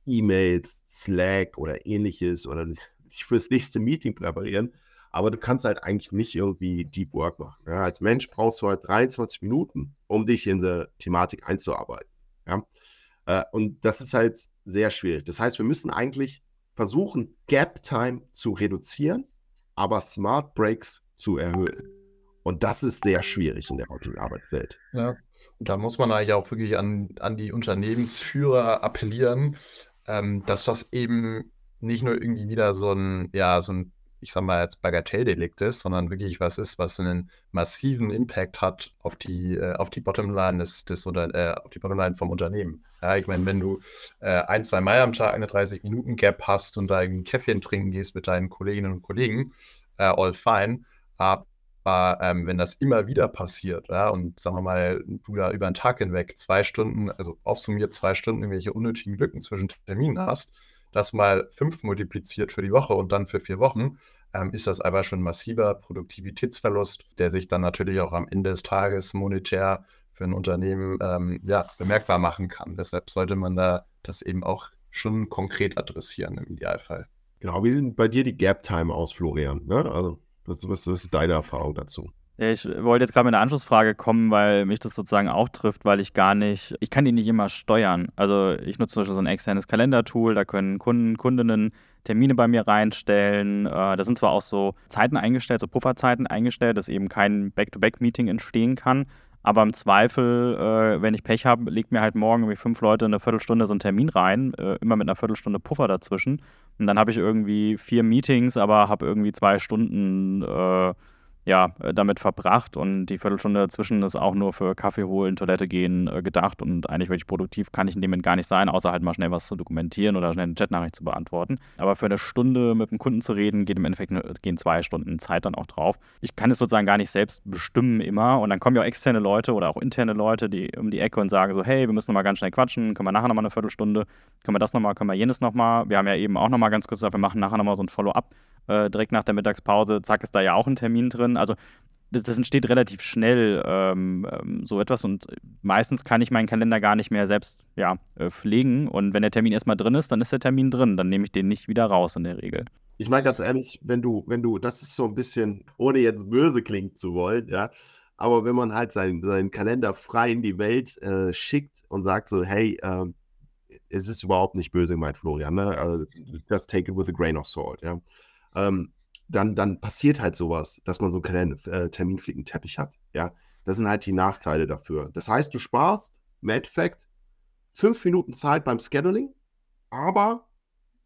E-Mails, Slack oder ähnliches oder <laughs> dich fürs nächste Meeting präparieren. Aber du kannst halt eigentlich nicht irgendwie Deep Work machen. Ja? Als Mensch brauchst du halt 23 Minuten, um dich in die Thematik einzuarbeiten. Ja? Äh, und das ist halt sehr schwierig. Das heißt, wir müssen eigentlich versuchen, Gap Time zu reduzieren, aber Smart Breaks zu erhöhen. Und das ist sehr schwierig in der heutigen Arbeitswelt. Ja, und da muss man eigentlich auch wirklich an, an die Unternehmensführer appellieren, ähm, dass das eben nicht nur irgendwie wieder so ein, ja, so ein ich sag mal, jetzt Bagatelldelikt ist, sondern wirklich was ist, was einen massiven Impact hat auf die, äh, auf die Bottomline des, des oder äh, auf die Bottomline vom Unternehmen. Ja, ich meine, wenn du äh, ein, zwei Mal am Tag eine 30-Minuten-Gap hast und da irgendwie ein Käffchen trinken gehst mit deinen Kolleginnen und Kollegen, äh, all fine. Aber ähm, wenn das immer wieder passiert, ja, und sagen wir mal, du da über einen Tag hinweg zwei Stunden, also aufsummiert zwei Stunden irgendwelche unnötigen Lücken zwischen Terminen hast, das mal fünf multipliziert für die Woche und dann für vier Wochen, ähm, ist das aber schon ein massiver Produktivitätsverlust, der sich dann natürlich auch am Ende des Tages monetär für ein Unternehmen ähm, ja, bemerkbar machen kann. Deshalb sollte man da das eben auch schon konkret adressieren im Idealfall. Genau, wie sieht bei dir die Gap-Time aus, Florian? Ne? Also, was, was ist deine Erfahrung dazu? Ich wollte jetzt gerade mit einer Anschlussfrage kommen, weil mich das sozusagen auch trifft, weil ich gar nicht, ich kann die nicht immer steuern. Also ich nutze zum Beispiel so ein externes Kalendertool, da können Kunden, Kundinnen Termine bei mir reinstellen. Äh, da sind zwar auch so Zeiten eingestellt, so Pufferzeiten eingestellt, dass eben kein Back-to-Back-Meeting entstehen kann. Aber im Zweifel, äh, wenn ich Pech habe, legt mir halt morgen irgendwie fünf Leute in eine Viertelstunde so einen Termin rein, äh, immer mit einer Viertelstunde Puffer dazwischen. Und dann habe ich irgendwie vier Meetings, aber habe irgendwie zwei Stunden ja, äh, damit verbracht und die Viertelstunde dazwischen ist auch nur für Kaffee holen, Toilette gehen äh, gedacht und eigentlich wirklich produktiv kann ich in dem Moment gar nicht sein, außer halt mal schnell was zu dokumentieren oder schnell eine Chatnachricht zu beantworten. Aber für eine Stunde mit dem Kunden zu reden, geht im Endeffekt gehen zwei Stunden Zeit dann auch drauf. Ich kann es sozusagen gar nicht selbst bestimmen immer und dann kommen ja auch externe Leute oder auch interne Leute, die um die Ecke und sagen so, hey, wir müssen nochmal ganz schnell quatschen, können wir nachher nochmal eine Viertelstunde, können wir das nochmal, können wir jenes nochmal. Wir haben ja eben auch nochmal ganz kurz gesagt, wir machen nachher nochmal so ein Follow-up äh, direkt nach der Mittagspause, zack, ist da ja auch ein Termin drin. Also das, das entsteht relativ schnell ähm, ähm, so etwas. Und meistens kann ich meinen Kalender gar nicht mehr selbst ja, äh, pflegen. Und wenn der Termin erstmal drin ist, dann ist der Termin drin, dann nehme ich den nicht wieder raus in der Regel. Ich meine ganz ehrlich, wenn du, wenn du, das ist so ein bisschen, ohne jetzt böse klingen zu wollen, ja, aber wenn man halt seinen, seinen Kalender frei in die Welt äh, schickt und sagt so, hey, äh, es ist überhaupt nicht böse gemeint, Florian, ne? Also, just take it with a grain of salt, ja. Ähm, dann, dann passiert halt sowas, dass man so einen kleinen äh, Terminflickenteppich hat. Ja, das sind halt die Nachteile dafür. Das heißt, du sparst im Endeffekt fünf Minuten Zeit beim Scheduling, aber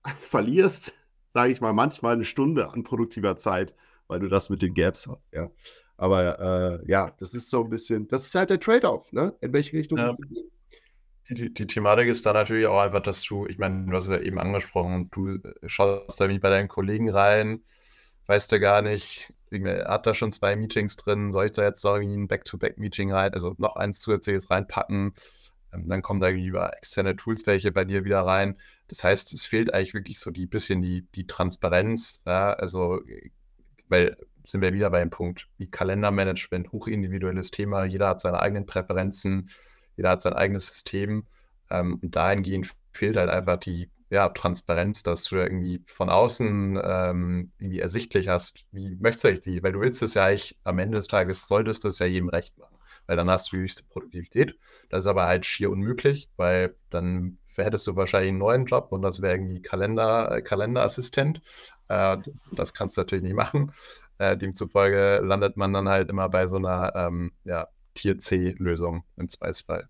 <laughs> verlierst, sage ich mal, manchmal eine Stunde an produktiver Zeit, weil du das mit den Gaps hast. Ja, aber äh, ja, das ist so ein bisschen, das ist halt der Trade-off, ne? In welche Richtung ja. gehen. Die, die, Thematik ist da natürlich auch einfach, dass du, ich meine, du hast es ja eben angesprochen, du schaust da wie bei deinen Kollegen rein, weißt du gar nicht, hat da schon zwei Meetings drin, soll ich da jetzt noch irgendwie ein Back-to-Back-Meeting rein, also noch eins zusätzliches reinpacken, ähm, dann kommen da irgendwie über externe Tools welche bei dir wieder rein. Das heißt, es fehlt eigentlich wirklich so die bisschen die, die Transparenz, ja, also, weil sind wir wieder bei dem Punkt, wie Kalendermanagement, hochindividuelles Thema, jeder hat seine eigenen Präferenzen, jeder hat sein eigenes System. Ähm, und dahingehend fehlt halt einfach die ja, Transparenz, dass du irgendwie von außen ähm, irgendwie ersichtlich hast, wie möchtest du die, weil du willst es ja eigentlich am Ende des Tages, solltest du es ja jedem recht machen, weil dann hast du die höchste Produktivität. Das ist aber halt schier unmöglich, weil dann hättest du wahrscheinlich einen neuen Job und das wäre irgendwie Kalender, äh, Kalenderassistent. Äh, das kannst du natürlich nicht machen. Äh, demzufolge landet man dann halt immer bei so einer ähm, ja, Tier C-Lösung im Zweifelsfall.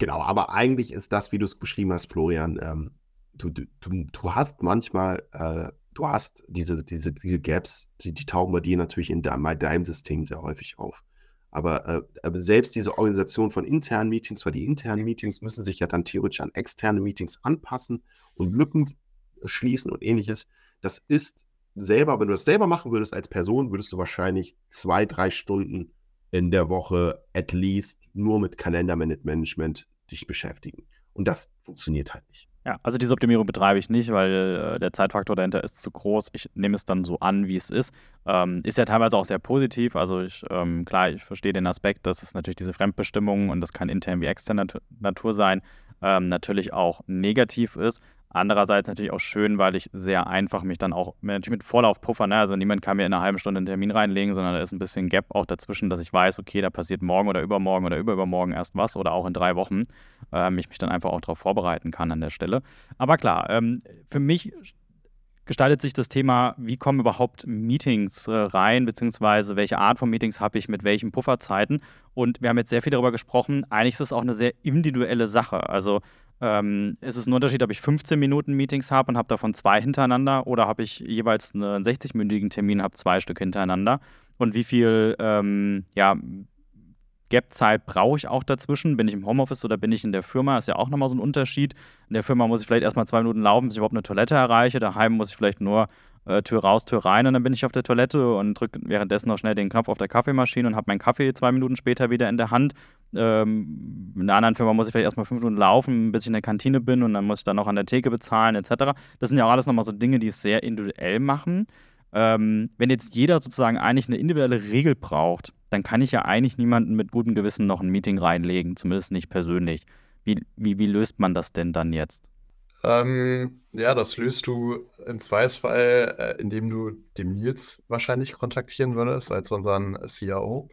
Genau, aber eigentlich ist das, wie du es beschrieben hast, Florian, ähm, du, du, du hast manchmal, äh, du hast diese, diese, diese Gaps, die, die tauchen bei dir natürlich in deinem, deinem System sehr häufig auf. Aber, äh, aber, selbst diese Organisation von internen Meetings, weil die internen Meetings müssen sich ja dann theoretisch an externe Meetings anpassen und Lücken schließen und ähnliches. Das ist selber, wenn du das selber machen würdest als Person, würdest du wahrscheinlich zwei, drei Stunden in der Woche at least nur mit Kalendermanagement dich beschäftigen. Und das funktioniert halt nicht. Ja, also diese Optimierung betreibe ich nicht, weil äh, der Zeitfaktor dahinter ist zu groß. Ich nehme es dann so an, wie es ist. Ähm, ist ja teilweise auch sehr positiv. Also ich, ähm, klar, ich verstehe den Aspekt, dass es natürlich diese Fremdbestimmung und das kann intern wie externe Natur sein, ähm, natürlich auch negativ ist. Andererseits natürlich auch schön, weil ich sehr einfach mich dann auch natürlich mit Vorlauf puffer. Ne? Also niemand kann mir in einer halben Stunde einen Termin reinlegen, sondern da ist ein bisschen Gap auch dazwischen, dass ich weiß, okay, da passiert morgen oder übermorgen oder überübermorgen erst was oder auch in drei Wochen. Ähm, ich mich dann einfach auch darauf vorbereiten kann an der Stelle. Aber klar, ähm, für mich gestaltet sich das Thema, wie kommen überhaupt Meetings äh, rein, beziehungsweise welche Art von Meetings habe ich mit welchen Pufferzeiten. Und wir haben jetzt sehr viel darüber gesprochen. Eigentlich ist es auch eine sehr individuelle Sache. Also ähm, es ist ein Unterschied, ob ich 15 Minuten Meetings habe und habe davon zwei hintereinander oder habe ich jeweils einen 60-minütigen Termin, habe zwei Stück hintereinander. Und wie viel ähm, ja, Gap-Zeit brauche ich auch dazwischen? Bin ich im Homeoffice oder bin ich in der Firma? Ist ja auch nochmal so ein Unterschied. In der Firma muss ich vielleicht erstmal zwei Minuten laufen, bis ich überhaupt eine Toilette erreiche. Daheim muss ich vielleicht nur äh, Tür raus, Tür rein und dann bin ich auf der Toilette und drücke währenddessen noch schnell den Knopf auf der Kaffeemaschine und habe meinen Kaffee zwei Minuten später wieder in der Hand. Ähm, in einer anderen Firma muss ich vielleicht erstmal fünf Minuten laufen, bis ich in der Kantine bin und dann muss ich dann noch an der Theke bezahlen, etc. Das sind ja auch alles nochmal so Dinge, die es sehr individuell machen. Ähm, wenn jetzt jeder sozusagen eigentlich eine individuelle Regel braucht, dann kann ich ja eigentlich niemanden mit gutem Gewissen noch ein Meeting reinlegen, zumindest nicht persönlich. Wie, wie, wie löst man das denn dann jetzt? Ähm, ja, das löst du im Zweifelsfall, äh, indem du den Nils wahrscheinlich kontaktieren würdest, als unseren CIO.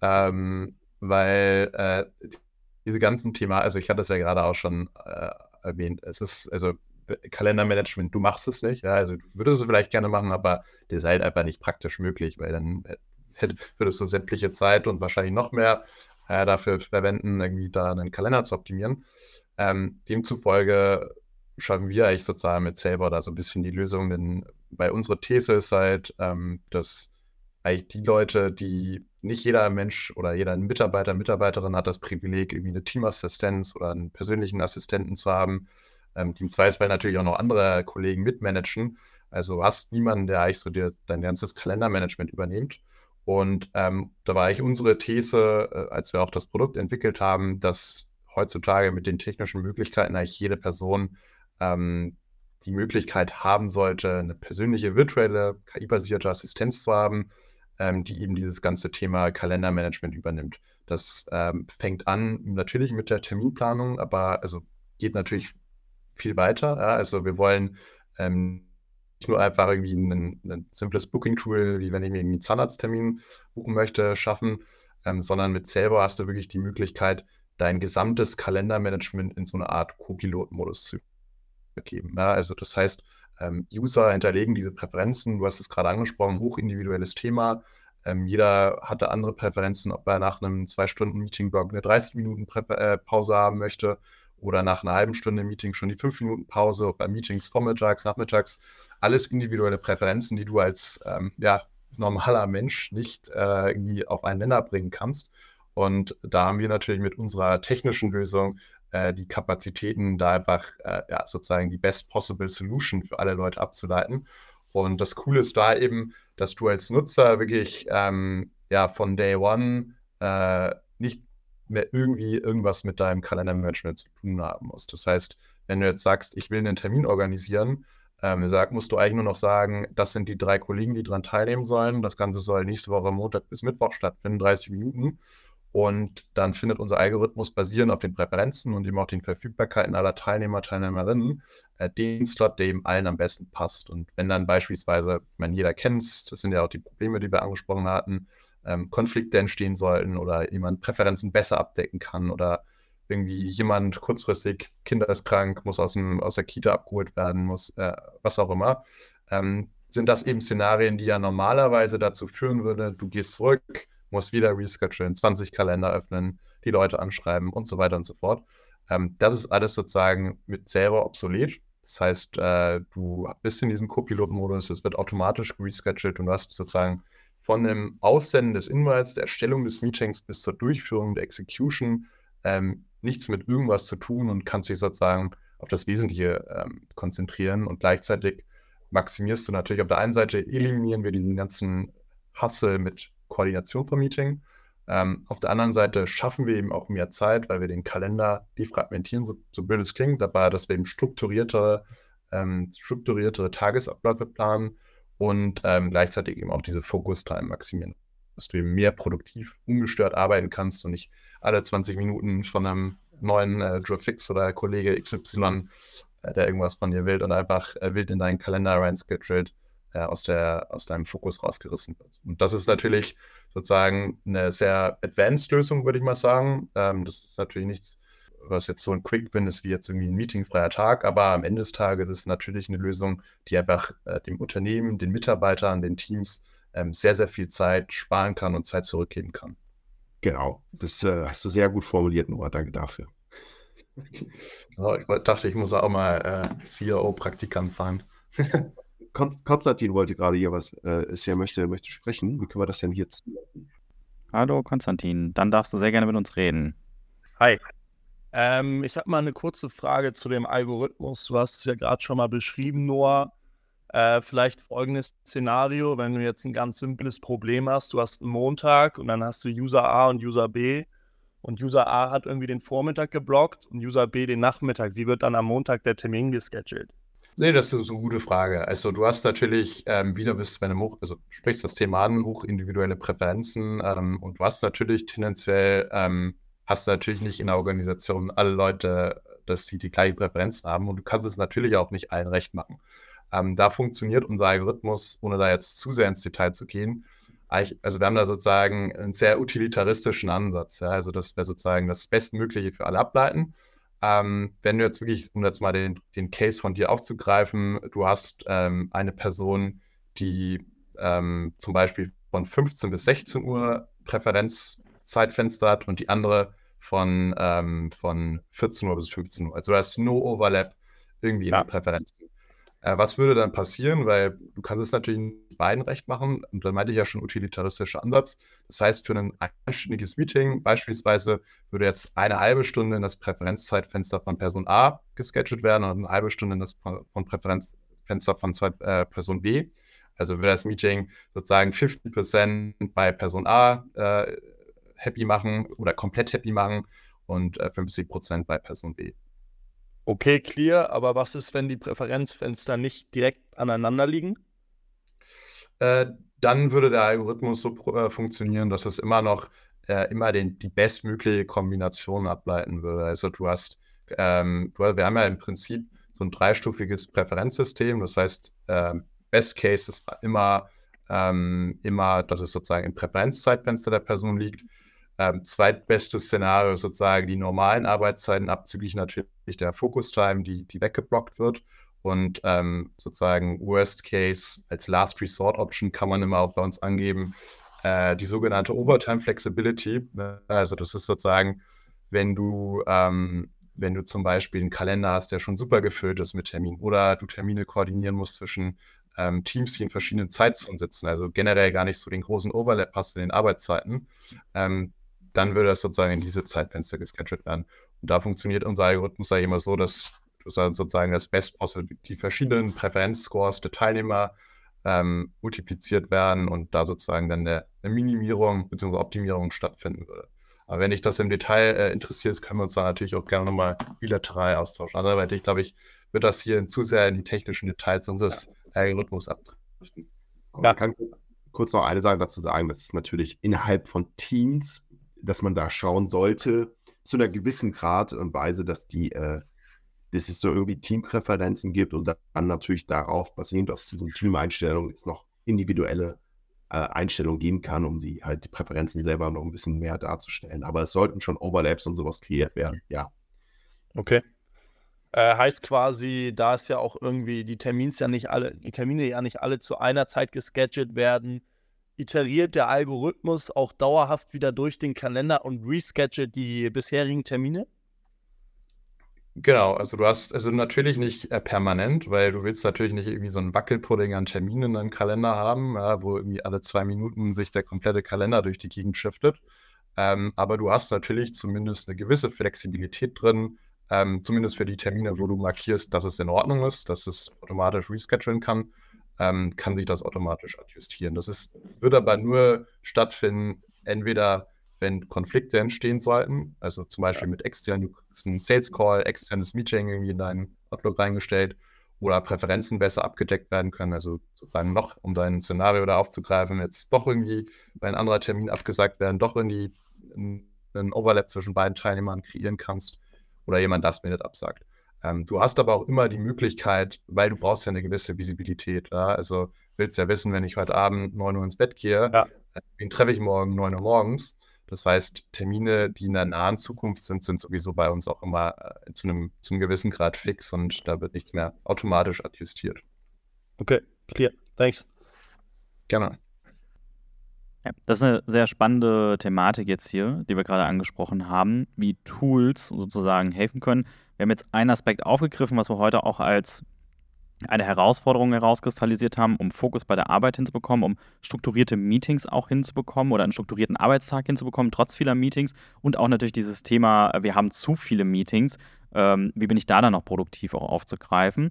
Ähm, weil äh, diese ganzen Themen, also ich hatte es ja gerade auch schon äh, erwähnt, es ist, also Kalendermanagement, du machst es nicht, ja, also du würdest es vielleicht gerne machen, aber das ist halt einfach nicht praktisch möglich, weil dann würdest du sämtliche Zeit und wahrscheinlich noch mehr äh, dafür verwenden, irgendwie da einen Kalender zu optimieren. Ähm, demzufolge schaffen wir eigentlich sozusagen mit Saber da so ein bisschen die Lösung, denn bei unserer These ist halt, ähm, dass eigentlich die Leute, die nicht jeder Mensch oder jeder Mitarbeiter, Mitarbeiterin hat das Privileg, irgendwie eine Teamassistenz oder einen persönlichen Assistenten zu haben, ähm, die im Zweifelsfall natürlich auch noch andere Kollegen mitmanagen. Also hast niemanden, der eigentlich so dir dein ganzes Kalendermanagement übernimmt. Und ähm, da war eigentlich unsere These, äh, als wir auch das Produkt entwickelt haben, dass heutzutage mit den technischen Möglichkeiten eigentlich jede Person ähm, die Möglichkeit haben sollte, eine persönliche virtuelle KI-basierte Assistenz zu haben, ähm, die eben dieses ganze Thema Kalendermanagement übernimmt. Das ähm, fängt an natürlich mit der Terminplanung, aber also geht natürlich viel weiter. Ja? Also wir wollen ähm, nicht nur einfach irgendwie ein, ein simples Booking-Tool, wie wenn ich mir einen Zahnarzttermin buchen möchte, schaffen, ähm, sondern mit selber hast du wirklich die Möglichkeit, dein gesamtes Kalendermanagement in so eine Art Co-Pilot-Modus zu geben. Ja? Also das heißt, ähm, User hinterlegen diese Präferenzen, du hast es gerade angesprochen, hochindividuelles Thema. Ähm, jeder hatte andere Präferenzen, ob er nach einem zwei Stunden Meeting-Block eine 30 Minuten Prä äh, Pause haben möchte oder nach einer halben Stunde Meeting schon die 5 Minuten Pause, bei Meetings vormittags, nachmittags. Alles individuelle Präferenzen, die du als ähm, ja, normaler Mensch nicht äh, irgendwie auf einen Nenner bringen kannst. Und da haben wir natürlich mit unserer technischen Lösung äh, die Kapazitäten, da einfach äh, ja, sozusagen die best possible solution für alle Leute abzuleiten. Und das Coole ist da eben, dass du als Nutzer wirklich ähm, ja, von Day One äh, nicht mehr irgendwie irgendwas mit deinem Kalendermanagement zu tun haben musst. Das heißt, wenn du jetzt sagst, ich will einen Termin organisieren, ähm, sag, musst du eigentlich nur noch sagen, das sind die drei Kollegen, die daran teilnehmen sollen. Das Ganze soll nächste Woche Montag bis Mittwoch stattfinden, 30 Minuten. Und dann findet unser Algorithmus basierend auf den Präferenzen und eben auch den Verfügbarkeiten aller Teilnehmer, Teilnehmerinnen äh, den Slot, der eben allen am besten passt. Und wenn dann beispielsweise, ich meine, jeder kennt es, das sind ja auch die Probleme, die wir angesprochen hatten, ähm, Konflikte entstehen sollten oder jemand Präferenzen besser abdecken kann oder irgendwie jemand kurzfristig, Kinder ist krank, muss aus, dem, aus der Kita abgeholt werden, muss, äh, was auch immer, ähm, sind das eben Szenarien, die ja normalerweise dazu führen würde, du gehst zurück, muss wieder reschedulen, 20 Kalender öffnen, die Leute anschreiben und so weiter und so fort. Ähm, das ist alles sozusagen mit selber obsolet. Das heißt, äh, du bist in diesem Co-Pilot-Modus, es wird automatisch rescheduled und du hast sozusagen von dem Aussenden des Inhalts, der Erstellung des Meetings bis zur Durchführung der Execution ähm, nichts mit irgendwas zu tun und kannst dich sozusagen auf das Wesentliche ähm, konzentrieren und gleichzeitig maximierst du natürlich auf der einen Seite, eliminieren wir diesen ganzen Hassel mit Koordination vom Meeting. Ähm, auf der anderen Seite schaffen wir eben auch mehr Zeit, weil wir den Kalender defragmentieren, so, so blöd es klingt, dabei, dass wir eben strukturiertere, ähm, strukturiertere Tagesabläufe planen und ähm, gleichzeitig eben auch diese Focus-Time maximieren. Dass du eben mehr produktiv, ungestört arbeiten kannst und nicht alle 20 Minuten von einem neuen äh, Joe Fix oder Kollege XY äh, der irgendwas von dir will und einfach äh, wild in deinen Kalender reinscheduled äh, aus, der, aus deinem Fokus rausgerissen wird. Und das ist natürlich sozusagen eine sehr advanced Lösung, würde ich mal sagen. Ähm, das ist natürlich nichts, was jetzt so ein Quick-Win ist, wie jetzt irgendwie ein meetingfreier Tag, aber am Ende des Tages ist es natürlich eine Lösung, die einfach äh, dem Unternehmen, den Mitarbeitern, den Teams ähm, sehr, sehr viel Zeit sparen kann und Zeit zurückgeben kann. Genau, das äh, hast du sehr gut formuliert, Noah. Danke dafür. Genau, ich dachte, ich muss auch mal äh, CIO-Praktikant sein. <laughs> Konstantin wollte gerade hier was, äh, ist ja möchte, möchte sprechen. Wie können wir das denn hier? Hallo Konstantin, dann darfst du sehr gerne mit uns reden. Hi. Ähm, ich habe mal eine kurze Frage zu dem Algorithmus. Du hast es ja gerade schon mal beschrieben, Noah. Äh, vielleicht folgendes Szenario, wenn du jetzt ein ganz simples Problem hast. Du hast einen Montag und dann hast du User A und User B und User A hat irgendwie den Vormittag geblockt und User B den Nachmittag. Wie wird dann am Montag der Termin gescheduled? Nee, das ist eine gute Frage. Also du hast natürlich ähm, wieder bist bei einem hoch, also sprichst das Thema an, hoch individuelle Präferenzen ähm, und du hast natürlich tendenziell, ähm, hast natürlich nicht in der Organisation alle Leute, dass sie die gleichen Präferenzen haben und du kannst es natürlich auch nicht allen recht machen. Ähm, da funktioniert unser Algorithmus, ohne da jetzt zu sehr ins Detail zu gehen. Also wir haben da sozusagen einen sehr utilitaristischen Ansatz. Ja? Also dass wir sozusagen das Bestmögliche für alle ableiten. Ähm, wenn du jetzt wirklich, um jetzt mal den, den Case von dir aufzugreifen, du hast ähm, eine Person, die ähm, zum Beispiel von 15 bis 16 Uhr Präferenzzeitfenster hat und die andere von, ähm, von 14 Uhr bis 15 Uhr. Also da ist no Overlap irgendwie in ja. den Präferenzen. Äh, was würde dann passieren? Weil du kannst es natürlich nicht beiden recht machen. Und da meinte ich ja schon utilitaristischer Ansatz. Das heißt, für ein einstündiges Meeting beispielsweise würde jetzt eine halbe Stunde in das Präferenzzeitfenster von Person A gescheduled werden und eine halbe Stunde in das von Präferenzfenster von äh, Person B. Also würde das Meeting sozusagen 50% bei Person A äh, happy machen oder komplett happy machen und äh, 50% bei Person B. Okay, clear, aber was ist, wenn die Präferenzfenster nicht direkt aneinander liegen? Äh, dann würde der Algorithmus so äh, funktionieren, dass es immer noch äh, immer den, die bestmögliche Kombination ableiten würde. Also du hast, ähm, du, wir haben ja im Prinzip so ein dreistufiges Präferenzsystem. Das heißt, ähm, Best Case ist immer, ähm, immer, dass es sozusagen im Präferenzzeitfenster der Person liegt. Ähm, zweitbestes Szenario sozusagen die normalen Arbeitszeiten, abzüglich natürlich der Focus-Time, die, die weggeblockt wird. Und ähm, sozusagen Worst Case als Last Resort Option kann man immer auch bei uns angeben, äh, die sogenannte Overtime Flexibility. Ne? Also das ist sozusagen, wenn du, ähm, wenn du zum Beispiel einen Kalender hast, der schon super gefüllt ist mit Terminen oder du Termine koordinieren musst zwischen ähm, Teams, die in verschiedenen Zeitzonen sitzen, also generell gar nicht so den großen Overlap hast in den Arbeitszeiten, ähm, dann würde das sozusagen in diese Zeitfenster gescheduled werden. Und da funktioniert unser Algorithmus ja immer so, dass sozusagen das Best Possible, die verschiedenen Präferenzscores der Teilnehmer ähm, multipliziert werden und da sozusagen dann eine, eine Minimierung bzw. Optimierung stattfinden würde. Aber wenn dich das im Detail äh, interessiert, können wir uns da natürlich auch gerne nochmal bilateral austauschen. Anderweitig, glaube ich, wird das hier zu sehr in die technischen Details unseres. Algorithmus abdriften. Ja. Ich kann kurz noch eine Sache dazu sagen, das ist natürlich innerhalb von Teams dass man da schauen sollte, zu einer gewissen Grad und Weise, dass die, äh, dass es so irgendwie Teampräferenzen gibt und dann natürlich darauf basierend aus diesen Teameinstellungen jetzt noch individuelle äh, Einstellungen geben kann, um die halt die Präferenzen selber noch ein bisschen mehr darzustellen. Aber es sollten schon Overlaps und sowas kreiert werden, ja. Okay. Äh, heißt quasi, da ist ja auch irgendwie die Termins ja nicht alle, die Termine ja nicht alle zu einer Zeit gescheduled werden, iteriert der Algorithmus auch dauerhaft wieder durch den Kalender und reschedult die bisherigen Termine? Genau, also du hast, also natürlich nicht äh, permanent, weil du willst natürlich nicht irgendwie so einen Wackelpudding an Terminen in deinem Kalender haben, ja, wo irgendwie alle zwei Minuten sich der komplette Kalender durch die Gegend shiftet. Ähm, aber du hast natürlich zumindest eine gewisse Flexibilität drin, ähm, zumindest für die Termine, wo du markierst, dass es in Ordnung ist, dass es automatisch reschedulen kann ähm, kann sich das automatisch adjustieren. Das ist, wird aber nur stattfinden, entweder wenn Konflikte entstehen sollten, also zum Beispiel mit externen, du hast einen Sales Call, externes Meeting irgendwie in deinen Outlook reingestellt oder Präferenzen besser abgedeckt werden können, also sozusagen noch, um dein Szenario da aufzugreifen, jetzt doch irgendwie bei ein anderer Termin abgesagt werden, doch in einen Overlap zwischen beiden Teilnehmern kreieren kannst oder jemand das Minute absagt. Ähm, du hast aber auch immer die Möglichkeit, weil du brauchst ja eine gewisse Visibilität. Ja? Also willst ja wissen, wenn ich heute Abend 9 Uhr ins Bett gehe, ja. Äh, wen treffe ich morgen 9 Uhr morgens. Das heißt, Termine, die in der nahen Zukunft sind, sind sowieso bei uns auch immer äh, zu, einem, zu einem gewissen Grad fix und da wird nichts mehr automatisch adjustiert. Okay, clear. Thanks. Gerne. Ja, das ist eine sehr spannende Thematik jetzt hier, die wir gerade angesprochen haben, wie Tools sozusagen helfen können. Wir haben jetzt einen Aspekt aufgegriffen, was wir heute auch als eine Herausforderung herauskristallisiert haben, um Fokus bei der Arbeit hinzubekommen, um strukturierte Meetings auch hinzubekommen oder einen strukturierten Arbeitstag hinzubekommen, trotz vieler Meetings. Und auch natürlich dieses Thema, wir haben zu viele Meetings. Ähm, wie bin ich da dann noch produktiv auch aufzugreifen?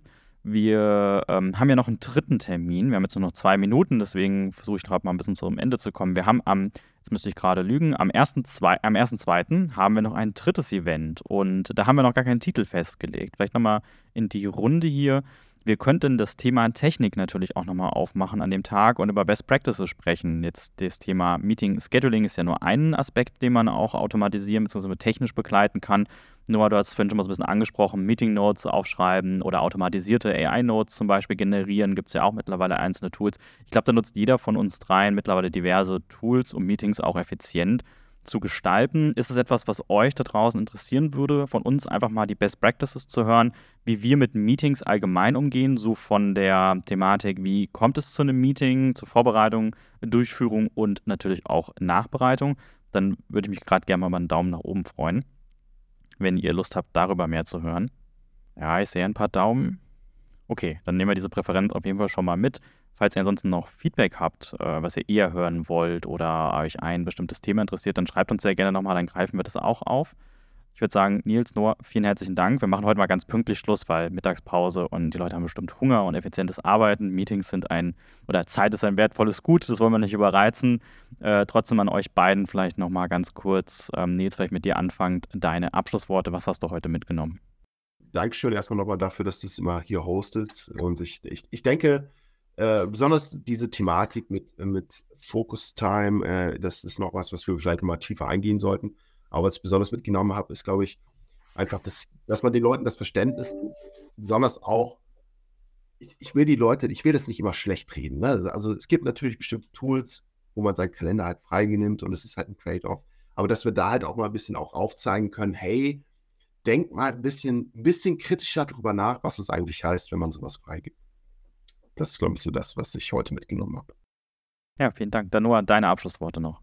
Wir ähm, haben ja noch einen dritten Termin. Wir haben jetzt nur noch zwei Minuten, deswegen versuche ich gerade mal ein bisschen zum Ende zu kommen. Wir haben am, jetzt müsste ich gerade lügen, am 1.2. haben wir noch ein drittes Event und da haben wir noch gar keinen Titel festgelegt. Vielleicht nochmal in die Runde hier. Wir könnten das Thema Technik natürlich auch nochmal aufmachen an dem Tag und über Best Practices sprechen. Jetzt das Thema Meeting Scheduling ist ja nur ein Aspekt, den man auch automatisieren bzw. technisch begleiten kann. Noah, du hast vorhin schon mal so ein bisschen angesprochen, Meeting Notes aufschreiben oder automatisierte AI-Notes zum Beispiel generieren. Gibt es ja auch mittlerweile einzelne Tools. Ich glaube, da nutzt jeder von uns dreien mittlerweile diverse Tools, um Meetings auch effizient zu gestalten. Ist es etwas, was euch da draußen interessieren würde, von uns einfach mal die Best Practices zu hören, wie wir mit Meetings allgemein umgehen, so von der Thematik, wie kommt es zu einem Meeting, zur Vorbereitung, Durchführung und natürlich auch Nachbereitung? Dann würde ich mich gerade gerne mal über einen Daumen nach oben freuen, wenn ihr Lust habt, darüber mehr zu hören. Ja, ich sehe ein paar Daumen. Okay, dann nehmen wir diese Präferenz auf jeden Fall schon mal mit. Falls ihr ansonsten noch Feedback habt, äh, was ihr eher hören wollt oder euch ein bestimmtes Thema interessiert, dann schreibt uns sehr gerne nochmal, dann greifen wir das auch auf. Ich würde sagen, Nils, Noah, vielen herzlichen Dank. Wir machen heute mal ganz pünktlich Schluss, weil Mittagspause und die Leute haben bestimmt Hunger und effizientes Arbeiten. Meetings sind ein, oder Zeit ist ein wertvolles Gut, das wollen wir nicht überreizen. Äh, trotzdem an euch beiden vielleicht nochmal ganz kurz, ähm, Nils, vielleicht mit dir anfangend, deine Abschlussworte. Was hast du heute mitgenommen? Dankeschön erstmal nochmal dafür, dass du es immer hier hostet. Und ich, ich, ich denke, äh, besonders diese Thematik mit, mit Focus Time, äh, das ist noch was, was wir vielleicht mal tiefer eingehen sollten. Aber was ich besonders mitgenommen habe, ist, glaube ich, einfach, das, dass man den Leuten das Verständnis, besonders auch, ich, ich, will die Leute, ich will das nicht immer schlecht reden. Ne? Also, es gibt natürlich bestimmte Tools, wo man seinen Kalender halt freigenimmt und es ist halt ein Trade-off. Aber dass wir da halt auch mal ein bisschen auch aufzeigen können, hey, denk mal ein bisschen, ein bisschen kritischer darüber nach, was es eigentlich heißt, wenn man sowas freigibt. Das ist, glaube ich, so das, was ich heute mitgenommen habe. Ja, vielen Dank. Dann nur deine Abschlussworte noch.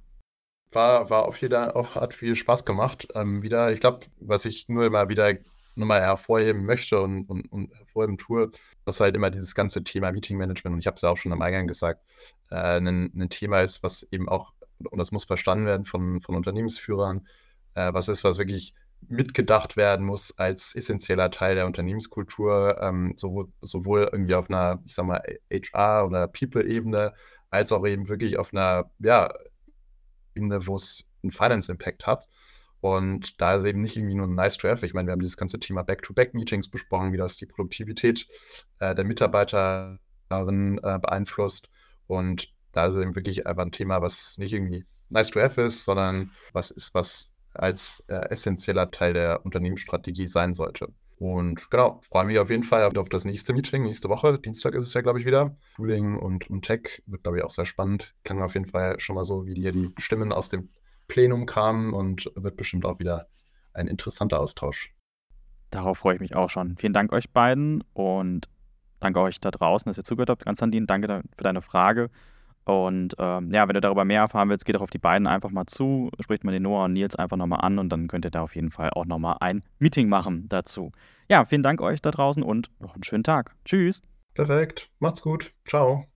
War, war auf jeden Fall auch, hat viel Spaß gemacht. Ähm, wieder, ich glaube, was ich nur immer wieder nochmal hervorheben möchte und, und, und hervorheben tue, dass halt immer dieses ganze Thema Meeting Management, und ich habe es ja auch schon am Eingang gesagt, äh, ein, ein, Thema ist, was eben auch, und das muss verstanden werden von, von Unternehmensführern, äh, was ist, was wirklich mitgedacht werden muss als essentieller Teil der Unternehmenskultur, ähm, sowohl, sowohl irgendwie auf einer, ich sag mal, HR- oder People-Ebene, als auch eben wirklich auf einer, ja, Ebene, wo es einen Finance-Impact hat. Und da ist eben nicht irgendwie nur ein nice to have. Ich meine, wir haben dieses ganze Thema Back-to-Back-Meetings besprochen, wie das die Produktivität äh, der Mitarbeiter darin äh, beeinflusst. Und da ist eben wirklich einfach ein Thema, was nicht irgendwie nice to have ist, sondern was ist, was als äh, essentieller Teil der Unternehmensstrategie sein sollte. Und genau, freue mich auf jeden Fall auf das nächste Meeting, nächste Woche. Dienstag ist es ja, glaube ich, wieder. Tooling und, und Tech wird, glaube ich, auch sehr spannend. Kann auf jeden Fall schon mal so, wie hier die Stimmen aus dem Plenum kamen und wird bestimmt auch wieder ein interessanter Austausch. Darauf freue ich mich auch schon. Vielen Dank euch beiden und danke euch da draußen, dass ihr zugehört habt. Konstantin, danke für deine Frage. Und ähm, ja, wenn du darüber mehr erfahren willst, geht doch auf die beiden einfach mal zu, spricht mal den Noah und Nils einfach nochmal an und dann könnt ihr da auf jeden Fall auch nochmal ein Meeting machen dazu. Ja, vielen Dank euch da draußen und noch einen schönen Tag. Tschüss. Perfekt. Macht's gut. Ciao.